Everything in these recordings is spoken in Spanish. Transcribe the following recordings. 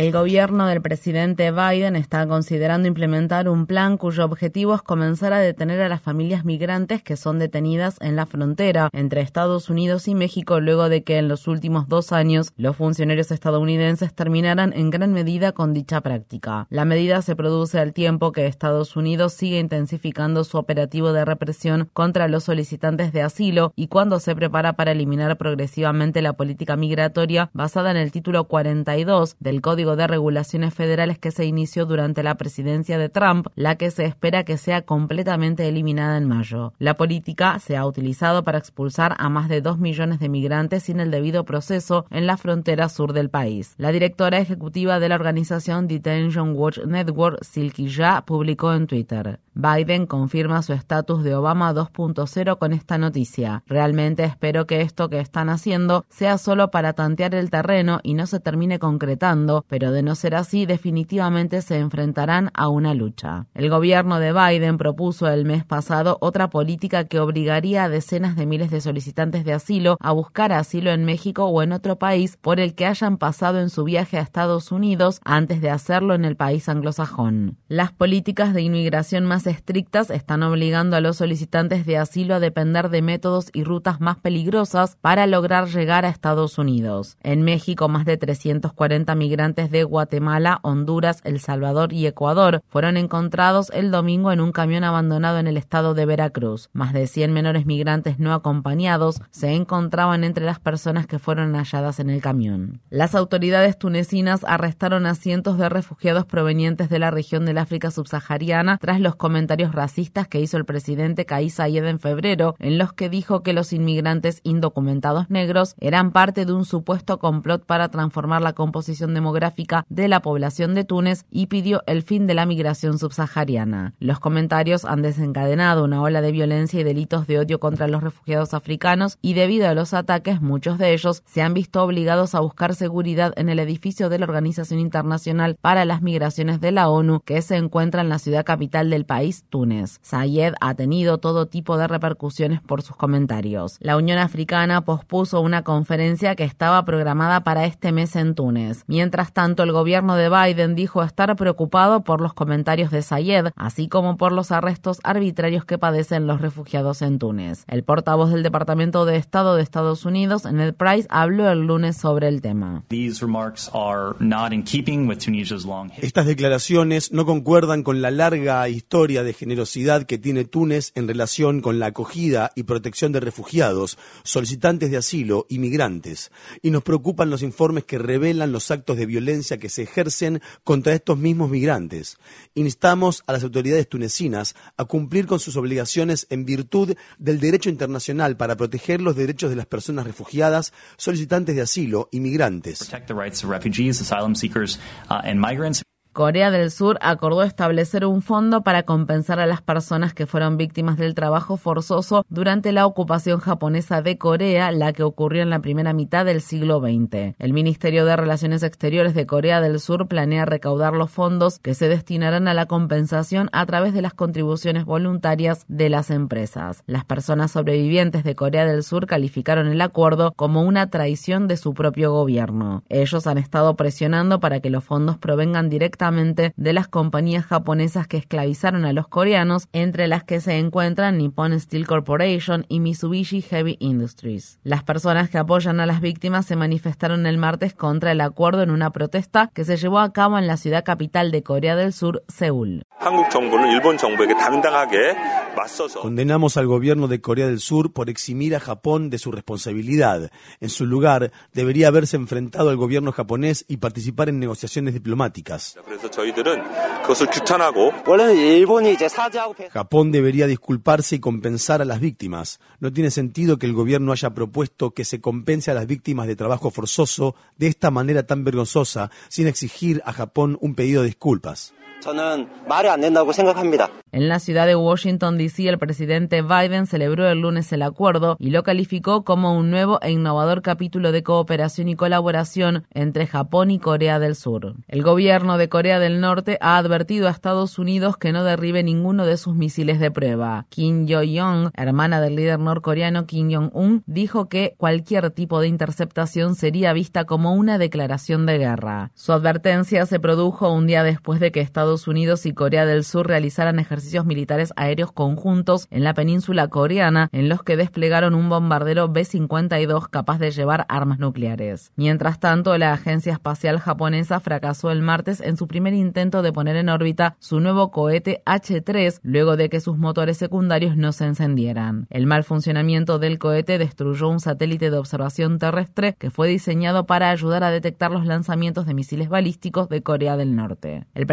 El gobierno del presidente Biden está considerando implementar un plan cuyo objetivo es comenzar a detener a las familias migrantes que son detenidas en la frontera entre Estados Unidos y México luego de que en los últimos dos años los funcionarios estadounidenses terminaran en gran medida con dicha práctica. La medida se produce al tiempo que Estados Unidos sigue intensificando su operativo de represión contra los solicitantes de asilo y cuando se prepara para eliminar progresivamente la política migratoria basada en el título 42 del Código de Regulaciones Federales que se inició durante la presidencia de Trump, la que se espera que sea completamente eliminada en mayo. La política se ha utilizado para expulsar a más de dos millones de migrantes sin el debido proceso en la frontera sur del país. La directora ejecutiva de la organización Detention Watch Network, Silky Ya, publicó en Twitter. Biden confirma su estatus de Obama 2.0 con esta noticia. Realmente espero que esto que están haciendo sea solo para tantear el terreno y no se termine concretando, pero de no ser así definitivamente se enfrentarán a una lucha. El gobierno de Biden propuso el mes pasado otra política que obligaría a decenas de miles de solicitantes de asilo a buscar asilo en México o en otro país por el que hayan pasado en su viaje a Estados Unidos antes de hacerlo en el país anglosajón. Las políticas de inmigración más estrictas están obligando a los solicitantes de asilo a depender de métodos y rutas más peligrosas para lograr llegar a Estados Unidos. En México, más de 340 migrantes de Guatemala, Honduras, El Salvador y Ecuador fueron encontrados el domingo en un camión abandonado en el estado de Veracruz. Más de 100 menores migrantes no acompañados se encontraban entre las personas que fueron halladas en el camión. Las autoridades tunecinas arrestaron a cientos de refugiados provenientes de la región del África subsahariana tras los comentarios racistas que hizo el presidente Kais Saied en febrero, en los que dijo que los inmigrantes indocumentados negros eran parte de un supuesto complot para transformar la composición demográfica de la población de Túnez y pidió el fin de la migración subsahariana. Los comentarios han desencadenado una ola de violencia y delitos de odio contra los refugiados africanos y debido a los ataques muchos de ellos se han visto obligados a buscar seguridad en el edificio de la Organización Internacional para las Migraciones de la ONU que se encuentra en la ciudad capital del país Túnez. Sayed ha tenido todo tipo de repercusiones por sus comentarios. La Unión Africana pospuso una conferencia que estaba programada para este mes en Túnez. Mientras tanto, el gobierno de Biden dijo estar preocupado por los comentarios de Sayed, así como por los arrestos arbitrarios que padecen los refugiados en Túnez. El portavoz del Departamento de Estado de Estados Unidos, Ned Price, habló el lunes sobre el tema. Estas declaraciones no concuerdan con la larga historia de generosidad que tiene Túnez en relación con la acogida y protección de refugiados, solicitantes de asilo y migrantes, y nos preocupan los informes que revelan los actos de violencia que se ejercen contra estos mismos migrantes. Instamos a las autoridades tunecinas a cumplir con sus obligaciones en virtud del derecho internacional para proteger los derechos de las personas refugiadas, solicitantes de asilo y migrantes. Corea del Sur acordó establecer un fondo para compensar a las personas que fueron víctimas del trabajo forzoso durante la ocupación japonesa de Corea, la que ocurrió en la primera mitad del siglo XX. El Ministerio de Relaciones Exteriores de Corea del Sur planea recaudar los fondos que se destinarán a la compensación a través de las contribuciones voluntarias de las empresas. Las personas sobrevivientes de Corea del Sur calificaron el acuerdo como una traición de su propio gobierno. Ellos han estado presionando para que los fondos provengan directamente de las compañías japonesas que esclavizaron a los coreanos, entre las que se encuentran Nippon Steel Corporation y Mitsubishi Heavy Industries. Las personas que apoyan a las víctimas se manifestaron el martes contra el acuerdo en una protesta que se llevó a cabo en la ciudad capital de Corea del Sur, Seúl. Condenamos al gobierno de Corea del Sur por eximir a Japón de su responsabilidad. En su lugar, debería haberse enfrentado al gobierno japonés y participar en negociaciones diplomáticas. Japón debería disculparse y compensar a las víctimas. No tiene sentido que el gobierno haya propuesto que se compense a las víctimas de trabajo forzoso de esta manera tan vergonzosa sin exigir a Japón un pedido de disculpas. En la ciudad de Washington, D.C., el presidente Biden celebró el lunes el acuerdo y lo calificó como un nuevo e innovador capítulo de cooperación y colaboración entre Japón y Corea del Sur. El gobierno de Corea del Norte ha advertido a Estados Unidos que no derribe ninguno de sus misiles de prueba. Kim Yo-young, hermana del líder norcoreano Kim Jong-un, dijo que cualquier tipo de interceptación sería vista como una declaración de guerra. Su advertencia se produjo un día después de que Estados Estados Unidos y Corea del Sur realizaran ejercicios militares aéreos conjuntos en la península coreana, en los que desplegaron un bombardero B-52 capaz de llevar armas nucleares. Mientras tanto, la Agencia Espacial Japonesa fracasó el martes en su primer intento de poner en órbita su nuevo cohete H-3 luego de que sus motores secundarios no se encendieran. El mal funcionamiento del cohete destruyó un satélite de observación terrestre que fue diseñado para ayudar a detectar los lanzamientos de misiles balísticos de Corea del Norte. El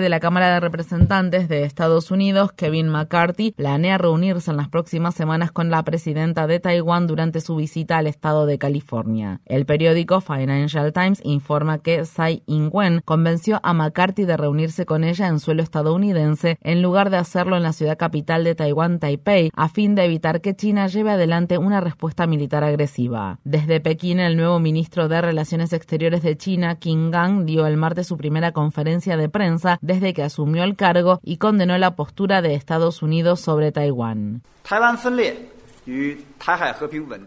de la Cámara de Representantes de Estados Unidos, Kevin McCarthy, planea reunirse en las próximas semanas con la presidenta de Taiwán durante su visita al estado de California. El periódico Financial Times informa que Tsai Ing-wen convenció a McCarthy de reunirse con ella en suelo estadounidense en lugar de hacerlo en la ciudad capital de Taiwán, Taipei, a fin de evitar que China lleve adelante una respuesta militar agresiva. Desde Pekín, el nuevo ministro de Relaciones Exteriores de China, Qin Gang, dio el martes su primera conferencia de prensa desde que asumió el cargo y condenó la postura de Estados Unidos sobre Taiwán.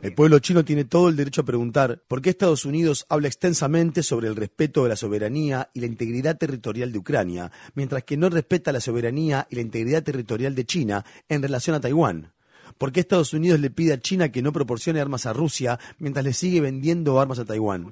El pueblo chino tiene todo el derecho a preguntar por qué Estados Unidos habla extensamente sobre el respeto de la soberanía y la integridad territorial de Ucrania, mientras que no respeta la soberanía y la integridad territorial de China en relación a Taiwán. ¿Por qué Estados Unidos le pide a China que no proporcione armas a Rusia mientras le sigue vendiendo armas a Taiwán?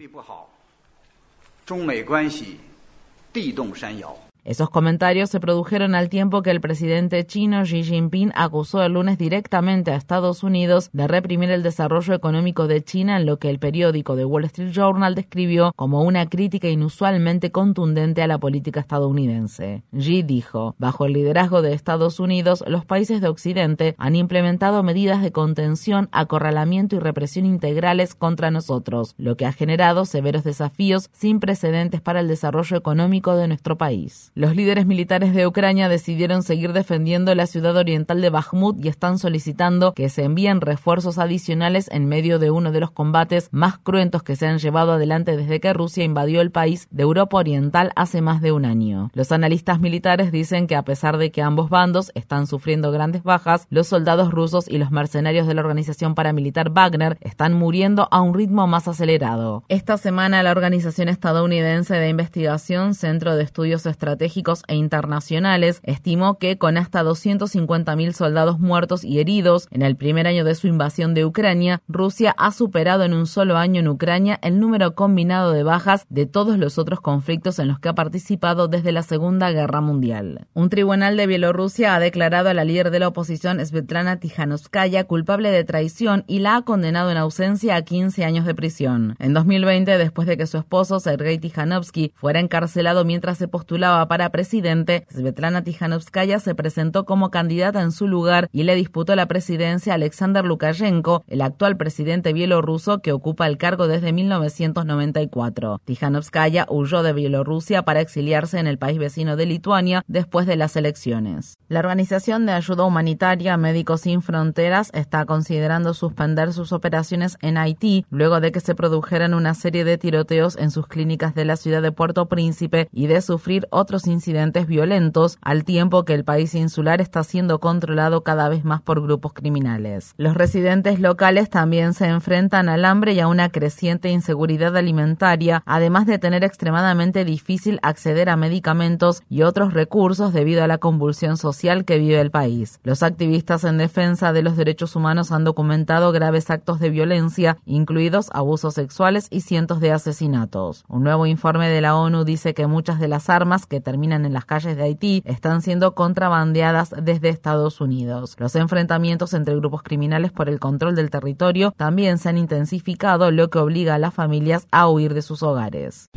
Esos comentarios se produjeron al tiempo que el presidente chino Xi Jinping acusó el lunes directamente a Estados Unidos de reprimir el desarrollo económico de China en lo que el periódico The Wall Street Journal describió como una crítica inusualmente contundente a la política estadounidense. Xi dijo, bajo el liderazgo de Estados Unidos, los países de Occidente han implementado medidas de contención, acorralamiento y represión integrales contra nosotros, lo que ha generado severos desafíos sin precedentes para el desarrollo económico de nuestro país. Los líderes militares de Ucrania decidieron seguir defendiendo la ciudad oriental de Bakhmut y están solicitando que se envíen refuerzos adicionales en medio de uno de los combates más cruentos que se han llevado adelante desde que Rusia invadió el país de Europa Oriental hace más de un año. Los analistas militares dicen que a pesar de que ambos bandos están sufriendo grandes bajas, los soldados rusos y los mercenarios de la organización paramilitar Wagner están muriendo a un ritmo más acelerado. Esta semana la organización estadounidense de investigación Centro de Estudios Estratégicos e internacionales, estimó que con hasta 250.000 soldados muertos y heridos en el primer año de su invasión de Ucrania, Rusia ha superado en un solo año en Ucrania el número combinado de bajas de todos los otros conflictos en los que ha participado desde la Segunda Guerra Mundial. Un tribunal de Bielorrusia ha declarado a la líder de la oposición Svetlana Tijanovskaya culpable de traición y la ha condenado en ausencia a 15 años de prisión. En 2020, después de que su esposo Sergei Tijanovsky fuera encarcelado mientras se postulaba para para presidente, Svetlana Tijanovskaya se presentó como candidata en su lugar y le disputó la presidencia a Alexander Lukashenko, el actual presidente bielorruso que ocupa el cargo desde 1994. Tijanovskaya huyó de Bielorrusia para exiliarse en el país vecino de Lituania después de las elecciones. La Organización de Ayuda Humanitaria Médicos Sin Fronteras está considerando suspender sus operaciones en Haití luego de que se produjeran una serie de tiroteos en sus clínicas de la ciudad de Puerto Príncipe y de sufrir otros incidentes violentos, al tiempo que el país insular está siendo controlado cada vez más por grupos criminales. Los residentes locales también se enfrentan al hambre y a una creciente inseguridad alimentaria, además de tener extremadamente difícil acceder a medicamentos y otros recursos debido a la convulsión social que vive el país. Los activistas en defensa de los derechos humanos han documentado graves actos de violencia, incluidos abusos sexuales y cientos de asesinatos. Un nuevo informe de la ONU dice que muchas de las armas que en las calles de Haití están siendo contrabandeadas desde Estados Unidos. Los enfrentamientos entre grupos criminales por el control del territorio también se han intensificado, lo que obliga a las familias a huir de sus hogares.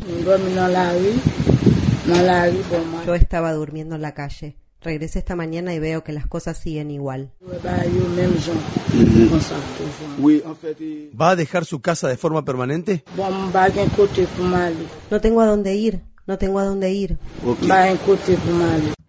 Yo estaba durmiendo en la calle. Regresé esta mañana y veo que las cosas siguen igual. ¿Va a dejar su casa de forma permanente? No tengo a dónde ir, no tengo a dónde ir.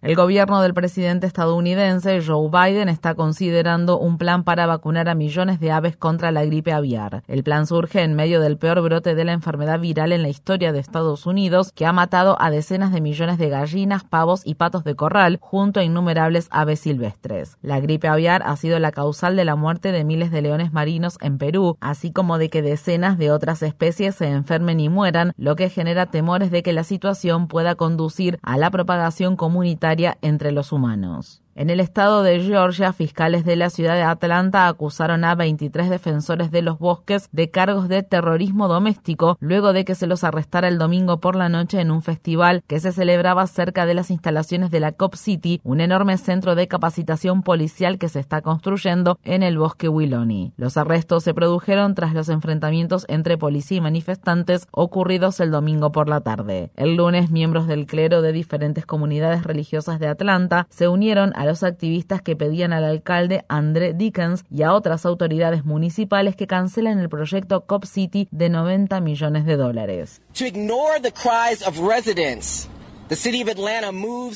El gobierno del presidente estadounidense Joe Biden está considerando un plan para vacunar a millones de aves contra la gripe aviar. El plan surge en medio del peor brote de la enfermedad viral en la historia de Estados Unidos, que ha matado a decenas de millones de gallinas, pavos y patos de corral, junto a innumerables aves silvestres. La gripe aviar ha sido la causal de la muerte de miles de leones marinos en Perú, así como de que decenas de otras especies se enfermen y mueran, lo que genera temores de que la situación pueda conducir a la propagación comunitaria entre los humanos. En el estado de Georgia, fiscales de la ciudad de Atlanta acusaron a 23 defensores de los bosques de cargos de terrorismo doméstico luego de que se los arrestara el domingo por la noche en un festival que se celebraba cerca de las instalaciones de la Cop City, un enorme centro de capacitación policial que se está construyendo en el bosque Willowney. Los arrestos se produjeron tras los enfrentamientos entre policía y manifestantes ocurridos el domingo por la tarde. El lunes, miembros del clero de diferentes comunidades religiosas de Atlanta se unieron a los activistas que pedían al alcalde André Dickens y a otras autoridades municipales que cancelen el proyecto Cop City de 90 millones de dólares.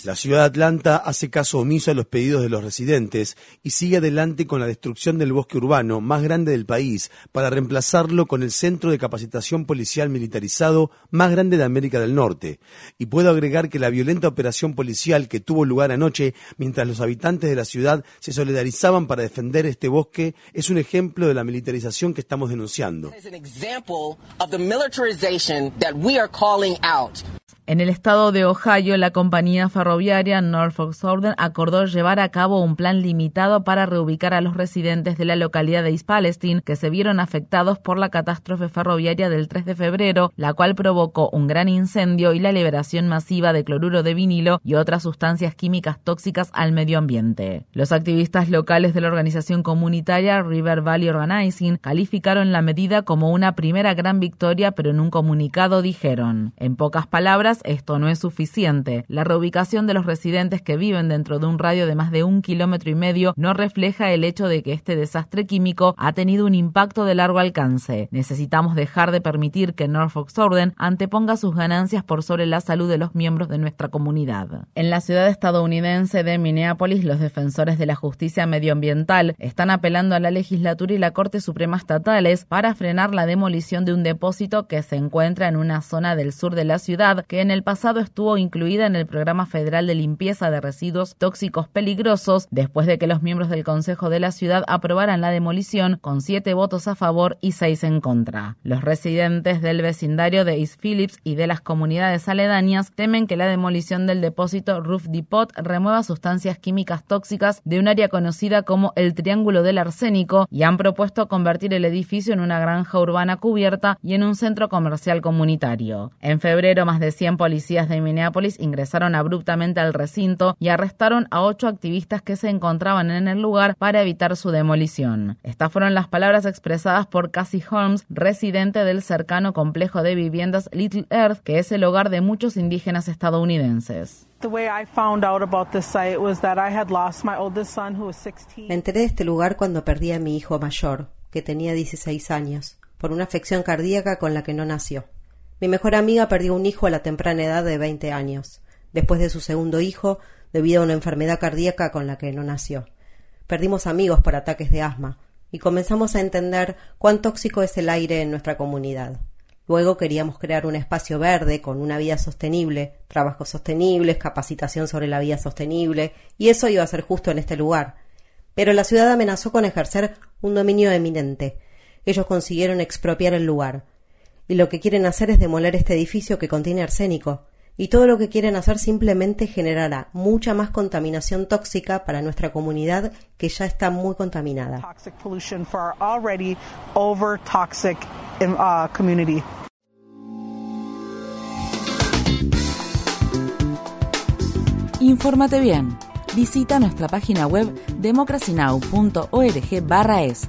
La ciudad de Atlanta hace caso omiso a los pedidos de los residentes y sigue adelante con la destrucción del bosque urbano más grande del país para reemplazarlo con el centro de capacitación policial militarizado más grande de América del Norte. Y puedo agregar que la violenta operación policial que tuvo lugar anoche mientras los habitantes de la ciudad se solidarizaban para defender este bosque es un ejemplo de la militarización que estamos denunciando. En el estado de Ohio, la compañía ferroviaria Norfolk Southern acordó llevar a cabo un plan limitado para reubicar a los residentes de la localidad de East Palestine que se vieron afectados por la catástrofe ferroviaria del 3 de febrero, la cual provocó un gran incendio y la liberación masiva de cloruro de vinilo y otras sustancias químicas tóxicas al medio ambiente. Los activistas locales de la organización comunitaria River Valley Organizing calificaron la medida como una primera gran victoria, pero en un comunicado dijeron, en pocas palabras, esto no es suficiente. La reubicación de los residentes que viven dentro de un radio de más de un kilómetro y medio no refleja el hecho de que este desastre químico ha tenido un impacto de largo alcance. Necesitamos dejar de permitir que Norfolk Southern anteponga sus ganancias por sobre la salud de los miembros de nuestra comunidad. En la ciudad estadounidense de Minneapolis, los defensores de la justicia medioambiental están apelando a la legislatura y la Corte Suprema estatales para frenar la demolición de un depósito que se encuentra en una zona del sur de la ciudad que en el pasado estuvo incluida en el Programa Federal de Limpieza de Residuos Tóxicos Peligrosos, después de que los miembros del Consejo de la ciudad aprobaran la demolición con siete votos a favor y seis en contra. Los residentes del vecindario de East Phillips y de las comunidades aledañas temen que la demolición del depósito Roof Depot remueva sustancias químicas tóxicas de un área conocida como el Triángulo del Arsénico y han propuesto convertir el edificio en una granja urbana cubierta y en un centro comercial comunitario. En febrero, más de 100 policías de Minneapolis ingresaron abruptamente al recinto y arrestaron a ocho activistas que se encontraban en el lugar para evitar su demolición. Estas fueron las palabras expresadas por Cassie Holmes, residente del cercano complejo de viviendas Little Earth, que es el hogar de muchos indígenas estadounidenses. Me enteré de este lugar cuando perdí a mi hijo mayor, que tenía 16 años, por una afección cardíaca con la que no nació. Mi mejor amiga perdió un hijo a la temprana edad de veinte años, después de su segundo hijo, debido a una enfermedad cardíaca con la que no nació. Perdimos amigos por ataques de asma, y comenzamos a entender cuán tóxico es el aire en nuestra comunidad. Luego queríamos crear un espacio verde con una vida sostenible, trabajos sostenibles, capacitación sobre la vida sostenible, y eso iba a ser justo en este lugar. Pero la ciudad amenazó con ejercer un dominio eminente. Ellos consiguieron expropiar el lugar y lo que quieren hacer es demoler este edificio que contiene arsénico, y todo lo que quieren hacer simplemente generará mucha más contaminación tóxica para nuestra comunidad que ya está muy contaminada. Uh, Infórmate bien. Visita nuestra página web democracynow.org/es